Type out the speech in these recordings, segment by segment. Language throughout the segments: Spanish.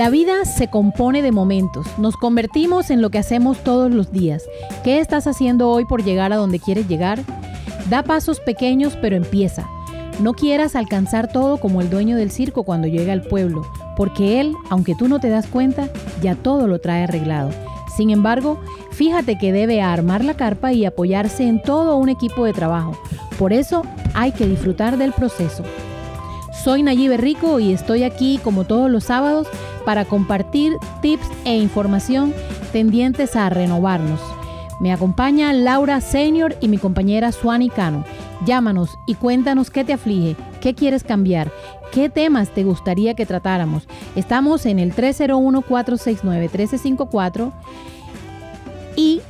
La vida se compone de momentos, nos convertimos en lo que hacemos todos los días. ¿Qué estás haciendo hoy por llegar a donde quieres llegar? Da pasos pequeños pero empieza. No quieras alcanzar todo como el dueño del circo cuando llega al pueblo, porque él, aunque tú no te das cuenta, ya todo lo trae arreglado. Sin embargo, fíjate que debe armar la carpa y apoyarse en todo un equipo de trabajo. Por eso hay que disfrutar del proceso. Soy Nayibe Rico y estoy aquí como todos los sábados para compartir tips e información tendientes a renovarnos. Me acompaña Laura Senior y mi compañera Suani Cano. Llámanos y cuéntanos qué te aflige, qué quieres cambiar, qué temas te gustaría que tratáramos. Estamos en el 301-469-1354 y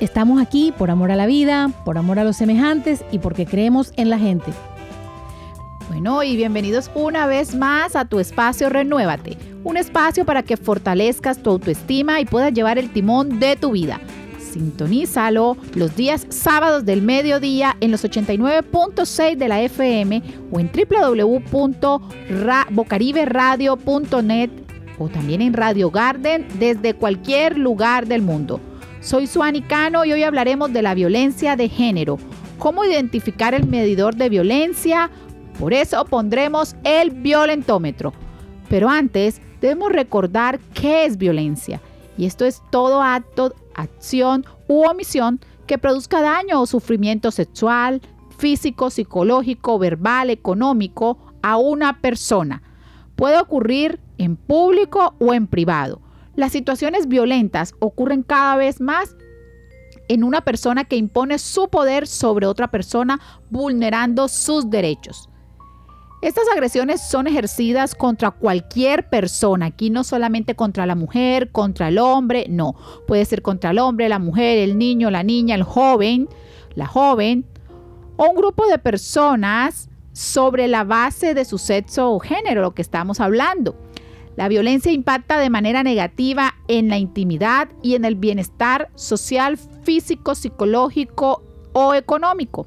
estamos aquí por amor a la vida, por amor a los semejantes y porque creemos en la gente. Bueno, y bienvenidos una vez más a tu espacio Renuévate, un espacio para que fortalezcas tu autoestima y puedas llevar el timón de tu vida. Sintonízalo los días sábados del mediodía en los 89.6 de la FM o en www.bocariberadio.net o también en Radio Garden desde cualquier lugar del mundo. Soy Suani Cano y hoy hablaremos de la violencia de género, cómo identificar el medidor de violencia, por eso pondremos el violentómetro. Pero antes debemos recordar qué es violencia. Y esto es todo acto, acción u omisión que produzca daño o sufrimiento sexual, físico, psicológico, verbal, económico a una persona. Puede ocurrir en público o en privado. Las situaciones violentas ocurren cada vez más en una persona que impone su poder sobre otra persona vulnerando sus derechos. Estas agresiones son ejercidas contra cualquier persona, aquí no solamente contra la mujer, contra el hombre, no, puede ser contra el hombre, la mujer, el niño, la niña, el joven, la joven, o un grupo de personas sobre la base de su sexo o género, lo que estamos hablando. La violencia impacta de manera negativa en la intimidad y en el bienestar social, físico, psicológico o económico.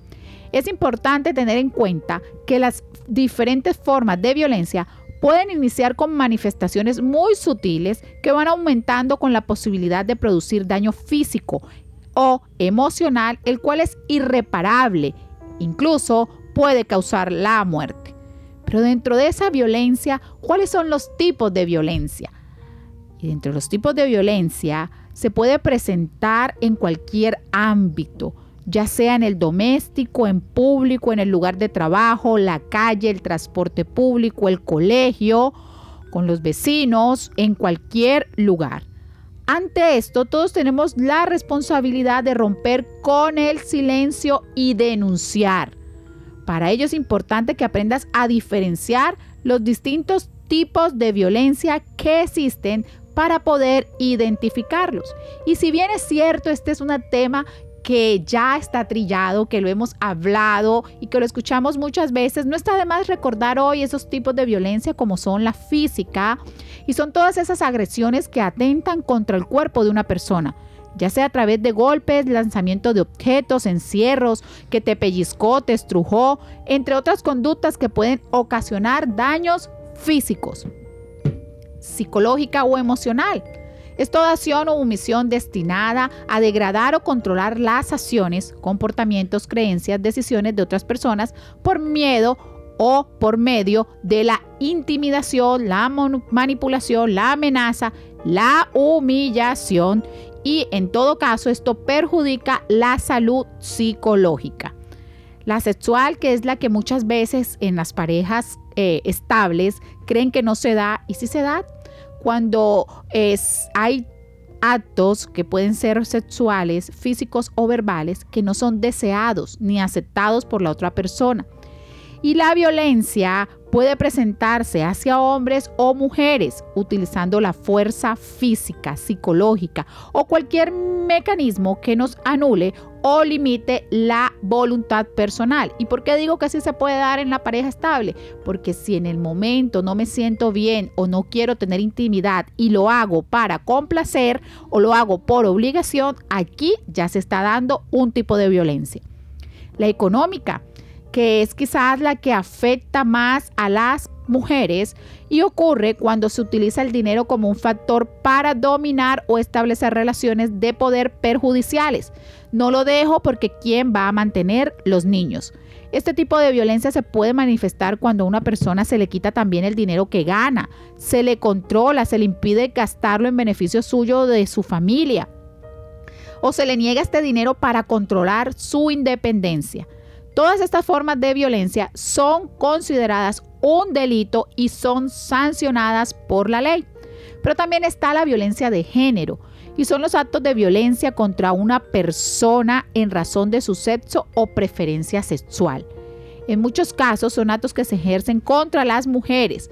Es importante tener en cuenta que las diferentes formas de violencia pueden iniciar con manifestaciones muy sutiles que van aumentando con la posibilidad de producir daño físico o emocional, el cual es irreparable, incluso puede causar la muerte. Pero dentro de esa violencia, ¿cuáles son los tipos de violencia? Y dentro de los tipos de violencia se puede presentar en cualquier ámbito, ya sea en el doméstico, en público, en el lugar de trabajo, la calle, el transporte público, el colegio, con los vecinos, en cualquier lugar. Ante esto, todos tenemos la responsabilidad de romper con el silencio y denunciar. Para ello es importante que aprendas a diferenciar los distintos tipos de violencia que existen para poder identificarlos. Y si bien es cierto, este es un tema que ya está trillado, que lo hemos hablado y que lo escuchamos muchas veces, no está de más recordar hoy esos tipos de violencia como son la física y son todas esas agresiones que atentan contra el cuerpo de una persona ya sea a través de golpes, lanzamiento de objetos, encierros, que te pellizcó, te estrujó, entre otras conductas que pueden ocasionar daños físicos, psicológica o emocional. Es toda acción o omisión destinada a degradar o controlar las acciones, comportamientos, creencias, decisiones de otras personas por miedo o por medio de la intimidación, la manipulación, la amenaza, la humillación. Y en todo caso esto perjudica la salud psicológica. La sexual, que es la que muchas veces en las parejas eh, estables creen que no se da. Y sí se da, cuando es, hay actos que pueden ser sexuales, físicos o verbales que no son deseados ni aceptados por la otra persona. Y la violencia puede presentarse hacia hombres o mujeres utilizando la fuerza física, psicológica o cualquier mecanismo que nos anule o limite la voluntad personal. ¿Y por qué digo que así se puede dar en la pareja estable? Porque si en el momento no me siento bien o no quiero tener intimidad y lo hago para complacer o lo hago por obligación, aquí ya se está dando un tipo de violencia. La económica que es quizás la que afecta más a las mujeres y ocurre cuando se utiliza el dinero como un factor para dominar o establecer relaciones de poder perjudiciales. No lo dejo porque ¿quién va a mantener los niños? Este tipo de violencia se puede manifestar cuando a una persona se le quita también el dinero que gana, se le controla, se le impide gastarlo en beneficio suyo de su familia o se le niega este dinero para controlar su independencia. Todas estas formas de violencia son consideradas un delito y son sancionadas por la ley. Pero también está la violencia de género y son los actos de violencia contra una persona en razón de su sexo o preferencia sexual. En muchos casos son actos que se ejercen contra las mujeres.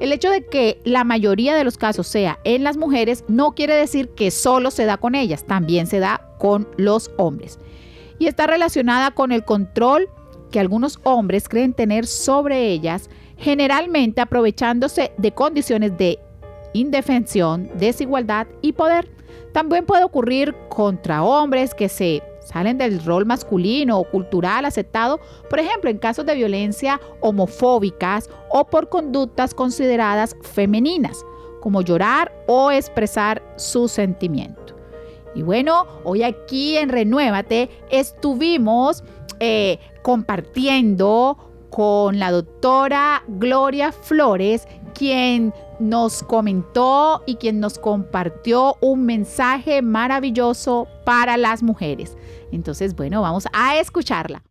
El hecho de que la mayoría de los casos sea en las mujeres no quiere decir que solo se da con ellas, también se da con los hombres. Y está relacionada con el control que algunos hombres creen tener sobre ellas, generalmente aprovechándose de condiciones de indefensión, desigualdad y poder. También puede ocurrir contra hombres que se salen del rol masculino o cultural aceptado, por ejemplo, en casos de violencia homofóbicas o por conductas consideradas femeninas, como llorar o expresar su sentimiento. Y bueno, hoy aquí en Renuévate estuvimos eh, compartiendo con la doctora Gloria Flores, quien nos comentó y quien nos compartió un mensaje maravilloso para las mujeres. Entonces, bueno, vamos a escucharla.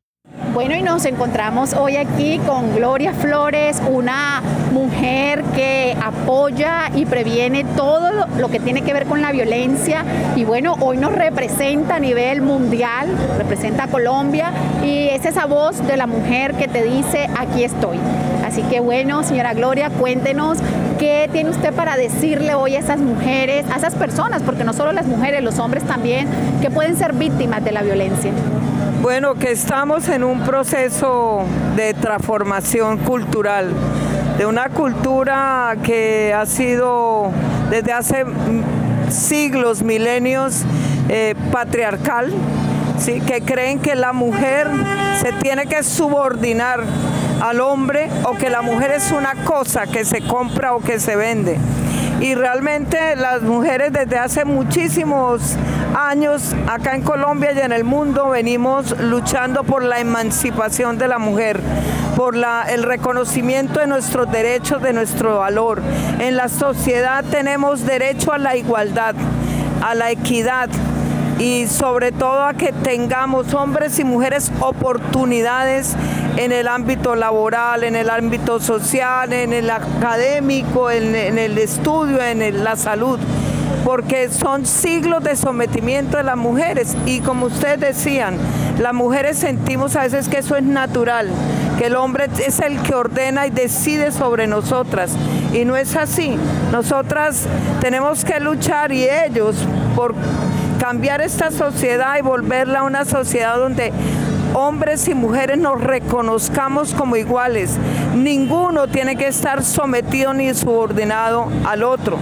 Bueno, y nos encontramos hoy aquí con Gloria Flores, una mujer que apoya y previene todo lo, que tiene que ver con la violencia. Y bueno, hoy nos representa a nivel mundial, representa a Colombia y es esa voz de la mujer que te dice, aquí estoy. Así que bueno, señora Gloria, cuéntenos qué tiene usted para decirle hoy a esas mujeres, a esas personas, porque no solo las mujeres, los hombres también, que pueden ser víctimas de la violencia. Bueno, que estamos en un proceso de transformación cultural, de una cultura que ha sido desde hace siglos, milenios, eh, patriarcal, ¿sí? que creen que la mujer se tiene que subordinar al hombre o que la mujer es una cosa que se compra o que se vende y realmente las mujeres desde hace muchísimos años acá en Colombia y en el mundo venimos luchando por la emancipación de la mujer, por la, el reconocimiento de nuestros derechos, de nuestro valor. En la sociedad tenemos derecho a la igualdad, a la equidad, y sobre todo a que tengamos hombres y mujeres oportunidades en el ámbito laboral, en el ámbito social, en el académico, en, el estudio, en la salud porque son siglos de sometimiento de las mujeres y como ustedes decían, las mujeres sentimos a veces que eso es natural, que el hombre es el que ordena y decide sobre nosotras y no es así. Nosotras tenemos que luchar y ellos por cambiar esta sociedad y volverla a una sociedad donde hombres y mujeres nos reconozcamos como iguales. Ninguno tiene que estar sometido ni subordinado al otro.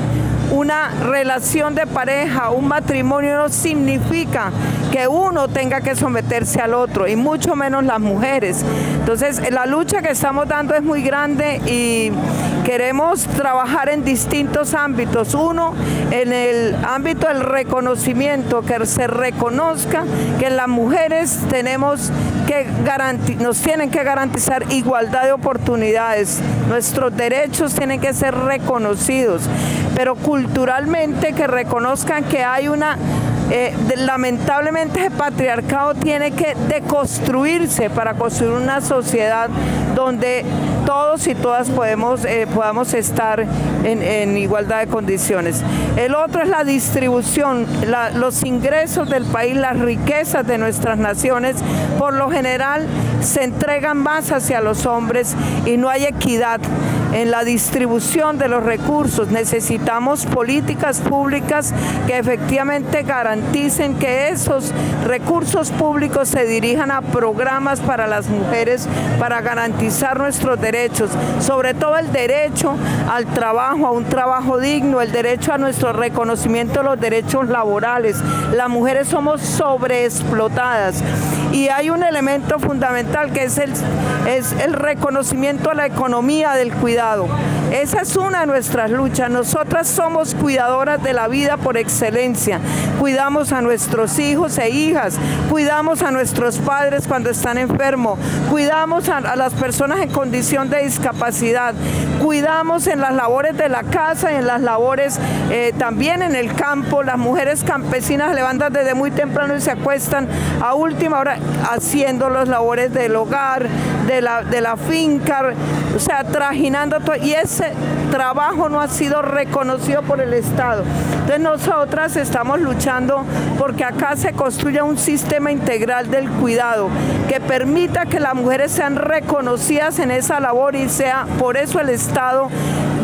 Una relación de pareja, un matrimonio no significa que uno tenga que someterse al otro y mucho menos las mujeres. Entonces la lucha que estamos dando es muy grande y queremos trabajar en distintos ámbitos. Uno, en el ámbito del reconocimiento, que se reconozca que las mujeres tenemos que nos tienen que garantizar igualdad de oportunidades. Nuestros derechos tienen que ser reconocidos, pero culturalmente que reconozcan que hay una eh, lamentablemente el patriarcado tiene que deconstruirse para construir una sociedad donde todos y todas podemos, eh, podamos estar en, igualdad de condiciones. El otro es la distribución, los ingresos del país, las riquezas de nuestras naciones, por lo general se entregan más hacia los hombres y no hay equidad en la distribución de los recursos. Necesitamos políticas públicas que efectivamente garanticen que esos recursos públicos se dirijan a programas para las mujeres para garantizar nuestros derechos, sobre todo el derecho al trabajo, a un trabajo digno, el derecho a nuestro reconocimiento de los derechos laborales. Las mujeres somos sobreexplotadas Y hay un elemento fundamental que es el, es el reconocimiento a la economía del cuidado. Esa es una de nuestras luchas. Nosotras somos cuidadoras de la vida por excelencia. Cuidamos a nuestros hijos e hijas, cuidamos a nuestros padres cuando están enfermos, cuidamos a, las personas en condición de discapacidad, cuidamos en las labores de la casa y en las labores eh, también en el campo. Las mujeres campesinas levantan desde muy temprano y se acuestan a última hora haciendo las labores del hogar, de la, de la finca, o sea, trajinando todo. Y ese trabajo no ha sido reconocido por el Estado. Entonces nosotras estamos luchando porque acá se construya un sistema integral del cuidado que permita que las mujeres sean reconocidas en esa labor y sea por eso el Estado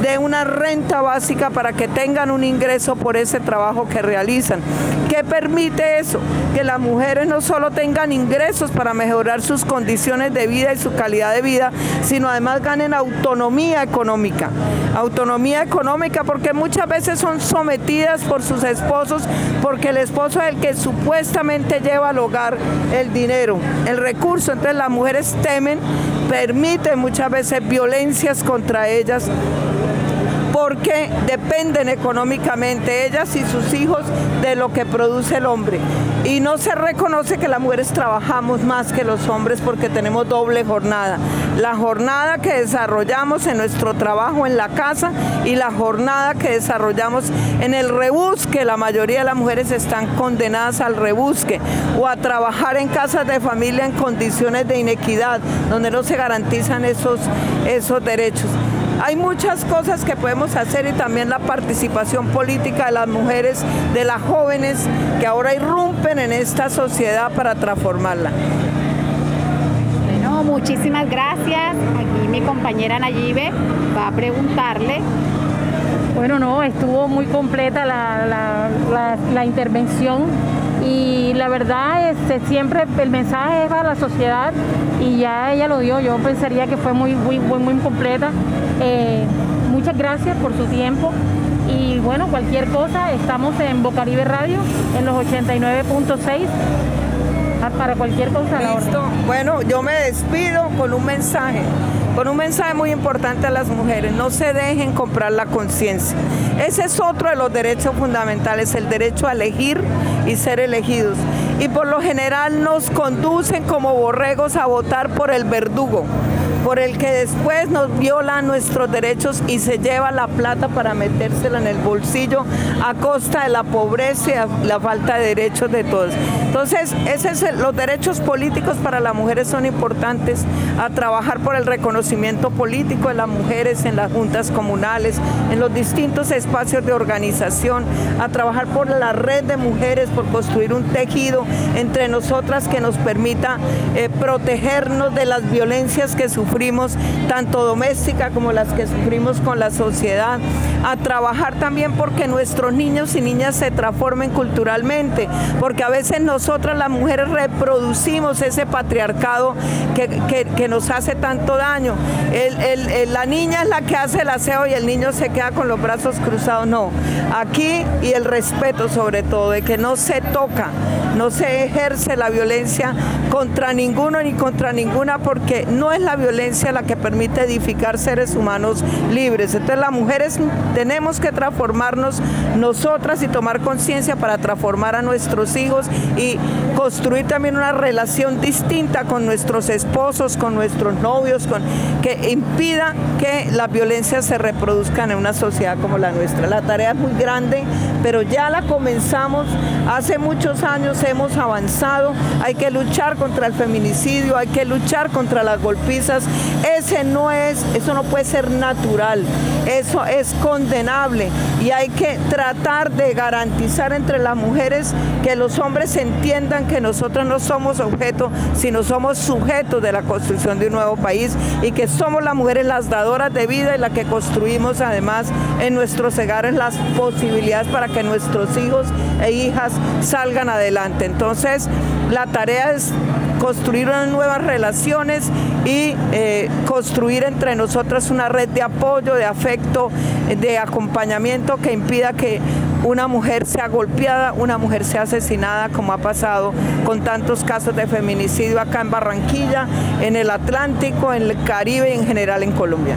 de una renta básica para que tengan un ingreso por ese trabajo que realizan. ¿Qué permite eso? Que las mujeres no solo tengan ingresos para mejorar sus condiciones de vida y su calidad de vida, sino además ganen autonomía económica. Autonomía económica porque muchas veces son sometidas por sus esposos porque el esposo es el que supuestamente lleva al hogar el dinero, el recurso. Entonces las mujeres temen, permiten muchas veces violencias contra ellas porque dependen económicamente ellas y sus hijos de lo que produce el hombre. Y no se reconoce que las mujeres trabajamos más que los hombres porque tenemos doble jornada. La jornada que desarrollamos en nuestro trabajo en la casa y la jornada que desarrollamos en el rebusque. La mayoría de las mujeres están condenadas al rebusque o a trabajar en casas de familia en condiciones de inequidad, donde no se garantizan esos, esos derechos. Hay muchas cosas que podemos hacer y también la participación política de las mujeres, de las jóvenes que ahora irrumpen en esta sociedad para transformarla. Bueno, muchísimas gracias. Aquí mi compañera Nayibe va a preguntarle bueno, no, estuvo muy completa la, intervención y la verdad es este, siempre el mensaje es para la sociedad y ya ella lo dio, yo pensaría que fue muy, muy, muy, muy completa. Eh, muchas gracias por su tiempo y bueno, cualquier cosa, estamos en Bocaribe Radio en los 89.6 ah, para cualquier cosa. Listo. Bueno, yo me despido con un mensaje, con un mensaje muy importante a las mujeres. No se dejen comprar la conciencia. Ese es otro de los derechos fundamentales, el derecho a elegir y ser elegidos. Y por lo general nos conducen como borregos a votar por el verdugo por el que después nos viola nuestros derechos y se lleva la plata para metérsela en el bolsillo a costa de la pobreza y la falta de derechos de todos. Entonces, los derechos políticos para las mujeres son importantes, a trabajar por el reconocimiento político de las mujeres en las juntas comunales, en los distintos espacios de organización, a trabajar por la red de mujeres, por construir un tejido entre nosotras que nos permita eh, protegernos de las violencias que sufrimos tanto doméstica como las que sufrimos con la sociedad, a trabajar también porque nuestros niños y niñas se transformen culturalmente, porque a veces nosotras las mujeres reproducimos ese patriarcado que, nos hace tanto daño. la niña es la que hace el aseo y el niño se queda con los brazos cruzados, no. Aquí y el respeto sobre todo, de que no se toca, no se ejerce la violencia contra ninguno ni contra ninguna, porque no es la violencia la que permite edificar seres humanos libres. Entonces las mujeres tenemos que transformarnos nosotras y tomar conciencia para transformar a nuestros hijos y construir también una relación distinta con nuestros esposos, con nuestros novios, que impida que la violencia se reproduzca en una sociedad como la nuestra. La tarea es muy grande, pero ya la comenzamos. Hace muchos años hemos avanzado. Hay que luchar contra el feminicidio, hay que luchar contra las golpizas ese no es, eso no puede ser natural, eso es condenable y hay que tratar de garantizar entre las mujeres que los hombres entiendan que nosotros no somos objeto, sino somos sujetos de la construcción de un nuevo país y que somos las mujeres las dadoras de vida y las que construimos además en nuestros hogares las posibilidades para que nuestros hijos e hijas salgan adelante. Entonces, la tarea es construir unas nuevas relaciones y eh, construir entre nosotras una red de apoyo, de afecto, de acompañamiento que impida que una mujer sea golpeada, una mujer sea asesinada, como ha pasado con tantos casos de feminicidio acá en Barranquilla, en el Atlántico, en el Caribe y en general en Colombia.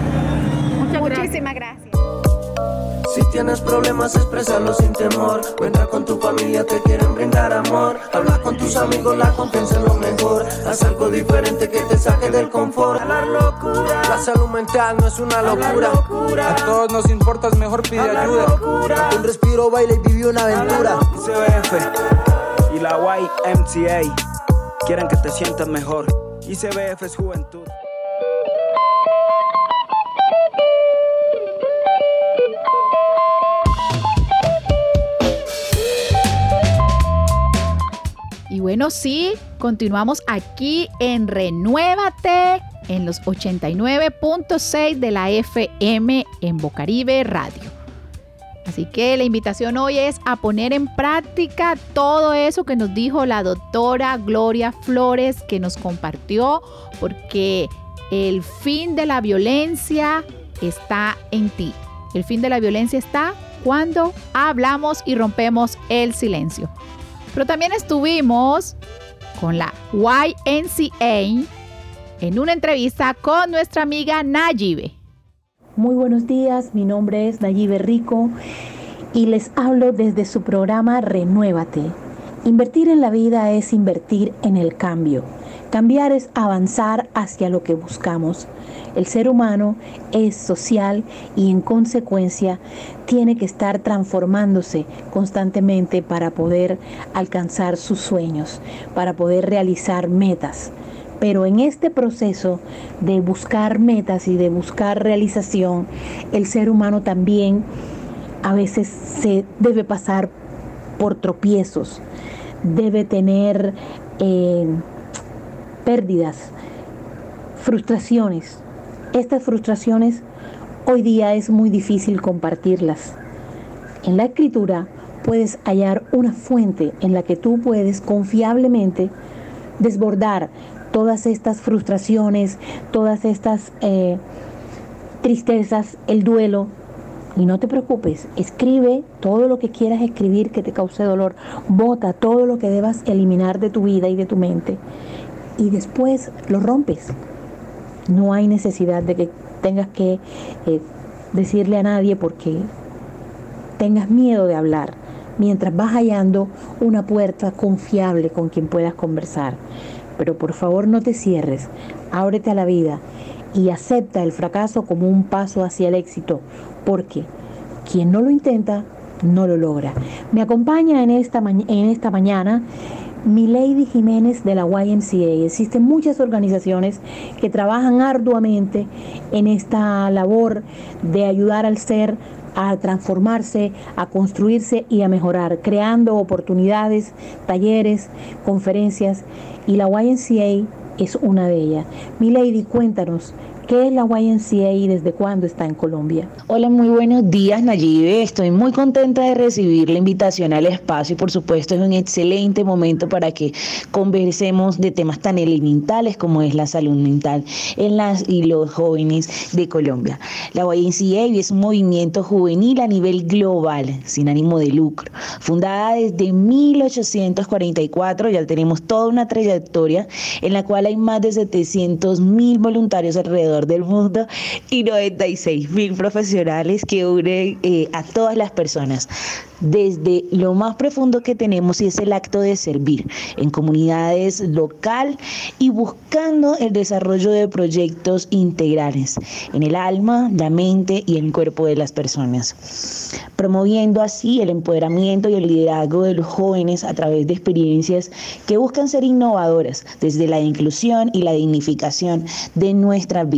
Muchísimas gracias. Si tienes problemas, expresalo sin temor. Cuenta con tu familia, te quieren brindar amor. Habla con tus amigos, la confianza es lo mejor. Haz algo diferente que te saque del confort. La locura. La salud mental no es una locura. A todos nos importa, es mejor pide ayuda. Un respiro, baila y vivió una aventura. ICBF y la YMCA quieren que te sientas mejor. ICBF es juventud. Y bueno, sí, continuamos aquí en Renuévate en los 89.6 de la FM en Bocaribe Radio. Así que la invitación hoy es a poner en práctica todo eso que nos dijo la doctora Gloria Flores, que nos compartió, porque el fin de la violencia está en ti. El fin de la violencia está cuando hablamos y rompemos el silencio. Pero también estuvimos con la YNCA en una entrevista con nuestra amiga Nayibe. Muy buenos días, mi nombre es Nayibe Rico y les hablo desde su programa Renuévate. Invertir en la vida es invertir en el cambio. Cambiar es avanzar hacia lo que buscamos. El ser humano es social y en consecuencia tiene que estar transformándose constantemente para poder alcanzar sus sueños, para poder realizar metas. Pero en este proceso de buscar metas y de buscar realización, el ser humano también a veces se debe pasar por tropiezos, debe tener eh, pérdidas, frustraciones. Estas frustraciones hoy día es muy difícil compartirlas. En la escritura puedes hallar una fuente en la que tú puedes confiablemente desbordar todas estas frustraciones, todas estas eh, tristezas, el duelo. Y no te preocupes, escribe todo lo que quieras escribir que te cause dolor, bota todo lo que debas eliminar de tu vida y de tu mente y después lo rompes. No hay necesidad de que tengas que eh, decirle a nadie porque tengas miedo de hablar, mientras vas hallando una puerta confiable con quien puedas conversar. Pero por favor no te cierres, ábrete a la vida y acepta el fracaso como un paso hacia el éxito, porque quien no lo intenta, no lo logra. Me acompaña en esta, en esta mañana Milady Jiménez de la YMCA. Existen muchas organizaciones que trabajan arduamente en esta labor de ayudar al ser a transformarse, a construirse y a mejorar, creando oportunidades, talleres, conferencias y la YMCA es una de ellas. Milady, cuéntanos, ¿Qué es la YNCA y desde cuándo está en Colombia? Hola, muy buenos días Nayibe. Estoy muy contenta de recibir la invitación al espacio y por supuesto es un excelente momento para que conversemos de temas tan elementales como es la salud mental en las y los jóvenes de Colombia. La YNCA es un movimiento juvenil a nivel global, sin ánimo de lucro. Fundada desde 1844, ya tenemos toda una trayectoria en la cual hay más de 700 mil voluntarios alrededor del mundo y 96 mil profesionales que unen eh, a todas las personas. Desde lo más profundo que tenemos y es el acto de servir en comunidades local y buscando el desarrollo de proyectos integrales en el alma, la mente y el cuerpo de las personas, promoviendo así el empoderamiento y el liderazgo de los jóvenes a través de experiencias que buscan ser innovadoras desde la inclusión y la dignificación de nuestras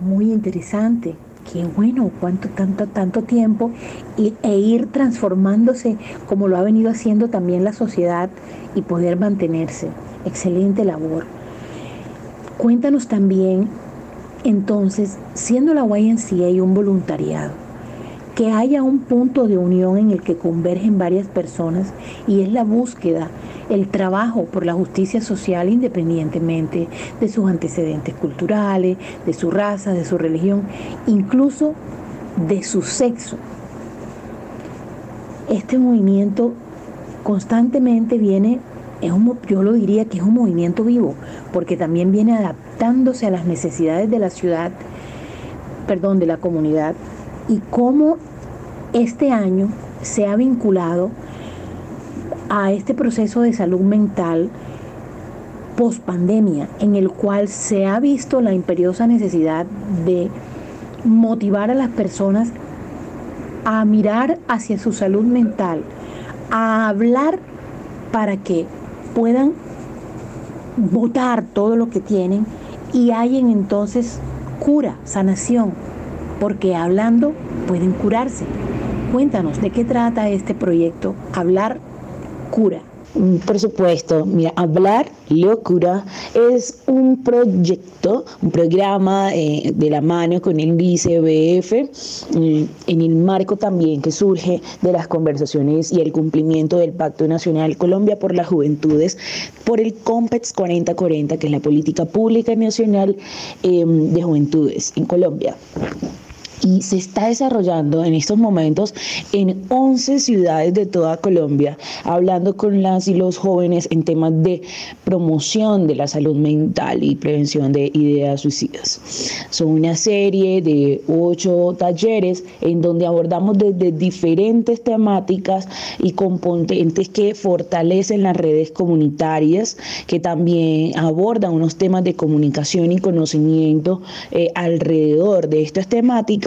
muy interesante. Qué bueno, cuánto tanto tanto tiempo y, e ir transformándose como lo ha venido haciendo también la sociedad y poder mantenerse. Excelente labor. Cuéntanos también, entonces, siendo la YNCA un voluntariado, que haya un punto de unión en el que convergen varias personas y es la búsqueda el trabajo por la justicia social independientemente de sus antecedentes culturales, de su raza, de su religión, incluso de su sexo. este movimiento constantemente viene, es un, yo lo diría que es un movimiento vivo, porque también viene adaptándose a las necesidades de la ciudad, perdón, de la comunidad, y cómo este año se ha vinculado a este proceso de salud mental post pandemia, en el cual se ha visto la imperiosa necesidad de motivar a las personas a mirar hacia su salud mental, a hablar para que puedan votar todo lo que tienen y hayan entonces cura, sanación, porque hablando pueden curarse. Cuéntanos de qué trata este proyecto, hablar cura. Por supuesto, mira, Hablar Locura es un proyecto, un programa eh, de la mano con el ICBF, mm, en el marco también que surge de las conversaciones y el cumplimiento del Pacto Nacional Colombia por las Juventudes, por el COMPEX 4040, que es la política pública nacional em, de juventudes en Colombia y se está desarrollando en estos momentos en 11 ciudades de toda Colombia, hablando con las y los jóvenes en temas de promoción de la salud mental y prevención de ideas suicidas. Son una serie de ocho talleres en donde abordamos desde diferentes temáticas y componentes que fortalecen las redes comunitarias, que también abordan unos temas de comunicación y conocimiento eh, alrededor de estas temáticas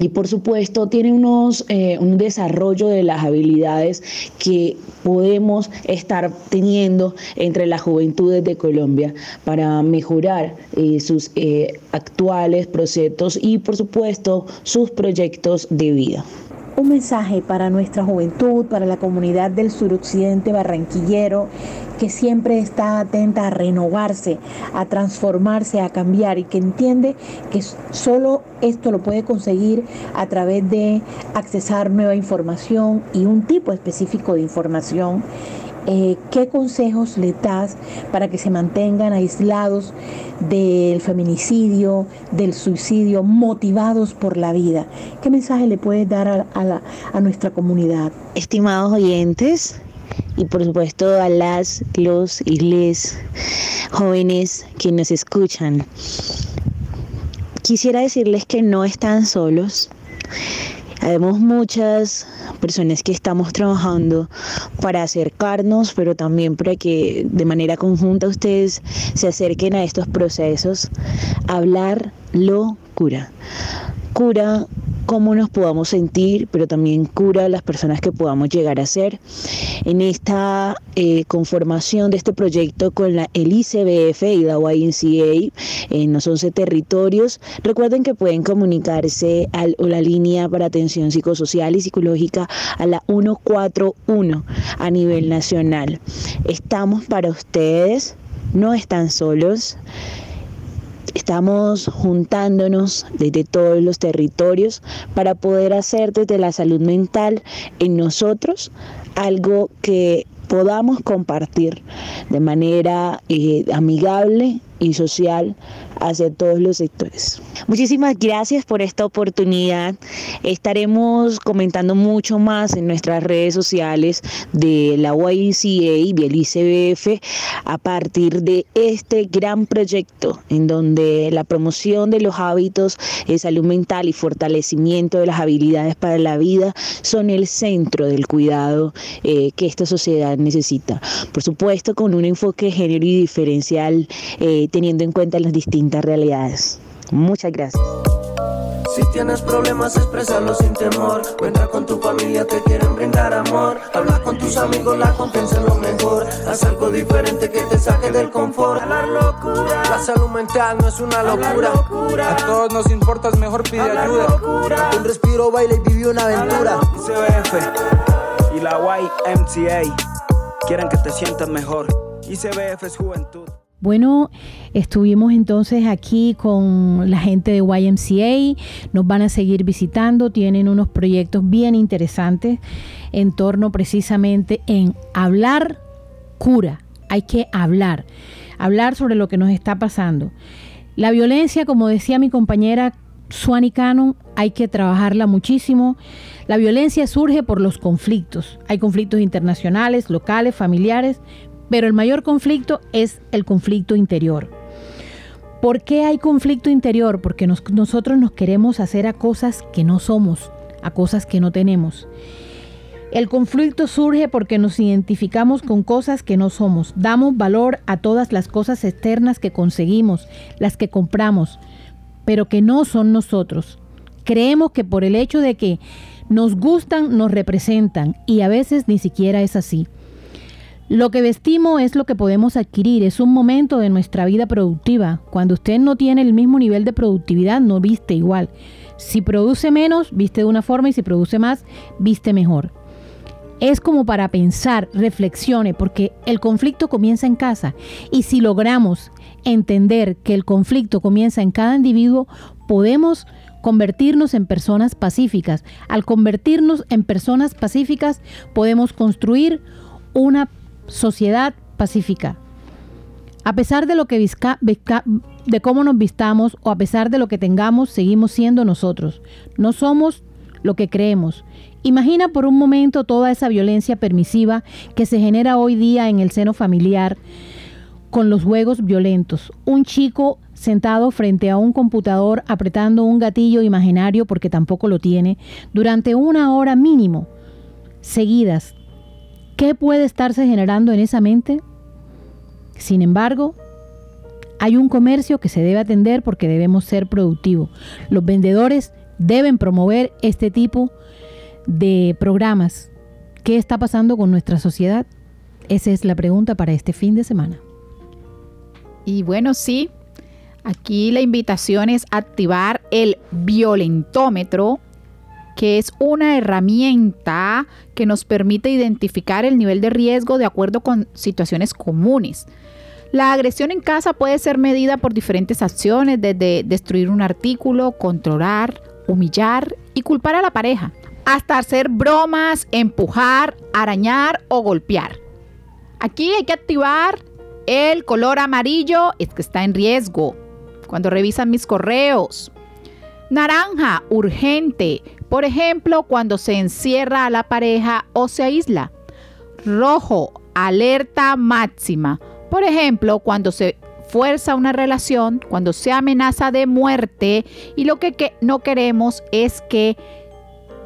y por supuesto tiene unos, eh, un desarrollo de las habilidades que podemos estar teniendo entre las juventudes de Colombia para mejorar eh, sus eh, actuales procesos y por supuesto sus proyectos de vida un mensaje para nuestra juventud, para la comunidad del suroccidente barranquillero, que siempre está atenta a renovarse, a transformarse, a cambiar y que entiende que solo esto lo puede conseguir a través de accesar nueva información y un tipo específico de información eh, ¿qué consejos le das para que se mantengan aislados del feminicidio, del suicidio, motivados por la vida? ¿Qué mensaje le puedes dar a, a nuestra comunidad? Estimados oyentes, y por supuesto a las, los y les jóvenes que nos escuchan. Quisiera decirles que no están solos. Habemos muchas personas que estamos trabajando para acercarnos, pero también para que de manera conjunta ustedes se acerquen a estos procesos. Hablar lo cura. Cura cómo nos podamos sentir, pero también cura las personas que podamos llegar a ser. En esta eh, conformación de este proyecto con la, el ICBF y la YNCA en los 11 territorios, recuerden que pueden comunicarse a la línea para atención psicosocial y psicológica a la 141 a nivel nacional. Estamos para ustedes, no están solos. Estamos juntándonos desde todos los territorios para poder hacer desde la salud mental en nosotros algo que podamos compartir de manera eh, amigable y social hacia todos los sectores. Muchísimas gracias por esta oportunidad. Estaremos comentando mucho más en nuestras redes sociales de la YCA y del ICBF a partir de este gran proyecto en donde la promoción de los hábitos de salud mental y fortalecimiento de las habilidades para la vida son el centro del cuidado eh, que esta sociedad necesita. Por supuesto, con un enfoque de género y diferencial eh, teniendo en cuenta las distintas realidades. Muchas gracias. Si tienes problemas, expresarlos sin temor. Cuenta con tu familia, te quieren brindar amor. Habla con tus amigos, la confianza es lo mejor. Haz algo diferente que te saque del confort. La locura. La salud mental no es una locura. A todos nos importa, es mejor pide ayuda. Un respiro, baile y vive una aventura. ICBF y la YMCA quieren que te sientas mejor. ICBF es juventud. Bueno, estuvimos entonces aquí con la gente de YMCA, nos van a seguir visitando, tienen unos proyectos bien interesantes en torno precisamente en hablar cura, hay que hablar, hablar sobre lo que nos está pasando. La violencia, como decía mi compañera, Suani Canon hay que trabajarla muchísimo. La violencia surge por los conflictos. Hay conflictos internacionales, locales, familiares, pero el mayor conflicto es el conflicto interior. ¿Por qué hay conflicto interior? Porque nosotros nos queremos hacer a cosas que no somos, a cosas que no tenemos. El conflicto surge porque nos identificamos con cosas que no somos. Damos valor a todas las cosas externas que conseguimos, las que compramos, pero que no son nosotros. Creemos que por el hecho de que nos gustan, nos representan y a veces ni siquiera es así. Lo que vestimos es lo que podemos adquirir, es un momento de nuestra vida productiva. Cuando usted no tiene el mismo nivel de productividad, no viste igual. Si produce menos, viste de una forma y si produce más, viste mejor. Es como para pensar, reflexione, porque el conflicto comienza en casa y si logramos entender que el conflicto comienza en cada individuo, podemos convertirnos en personas pacíficas. Al convertirnos en personas pacíficas, podemos construir una sociedad pacífica. A pesar de lo que de cómo nos vistamos o a pesar de lo que tengamos, seguimos siendo nosotros. No somos lo que creemos. Imagina por un momento toda esa violencia permisiva que se genera hoy día en el seno familiar con los juegos violentos. Un chico sentado frente a un computador apretando un gatillo imaginario porque tampoco lo tiene durante una hora mínimo seguidas. ¿Qué puede estarse generando en esa mente? Sin embargo, hay un comercio que se debe atender porque debemos ser productivos. Los vendedores deben promover este tipo de programas. ¿Qué está pasando con nuestra sociedad? Esa es la pregunta para este fin de semana. Y bueno, sí, aquí la invitación es activar el violentómetro, que es una herramienta que nos permite identificar el nivel de riesgo de acuerdo con situaciones comunes. La agresión en casa puede ser medida por diferentes acciones, desde destruir un artículo, controlar, humillar y culpar a la pareja, hasta hacer bromas, empujar, arañar o golpear. Aquí hay que activar el color amarillo es que está en riesgo. Cuando revisan mis correos. Naranja, urgente. Por ejemplo, cuando se encierra a la pareja o se aísla. Rojo, alerta máxima. Por ejemplo, cuando se fuerza una relación, cuando se amenaza de muerte y lo que, que no queremos es que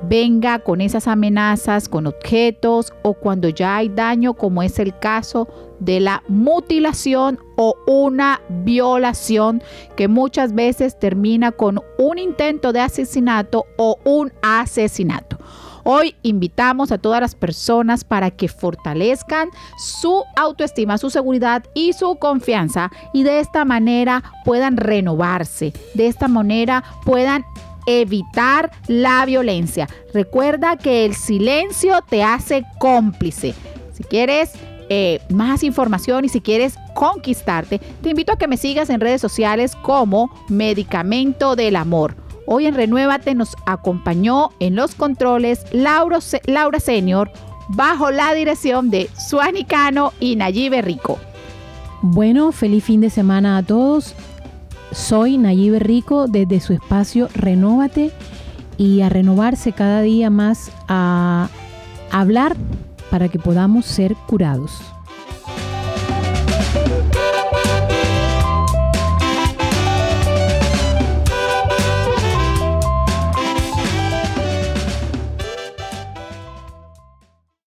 venga con esas amenazas, con objetos o cuando ya hay daño, como es el caso de la mutilación o una violación que muchas veces termina con un intento de asesinato o un asesinato. Hoy invitamos a todas las personas para que fortalezcan su autoestima, su seguridad y su confianza y de esta manera puedan renovarse, de esta manera puedan evitar la violencia. Recuerda que el silencio te hace cómplice. Si quieres eh, más información y si quieres conquistarte, te invito a que me sigas en redes sociales como Medicamento del Amor. Hoy en Renuévate nos acompañó en los controles Laura, Laura Senior bajo la dirección de Suanicano y Nayibe Rico. Bueno, feliz fin de semana a todos soy Nayibe Rico desde su espacio Renóvate y a renovarse cada día más, a hablar para que podamos ser curados.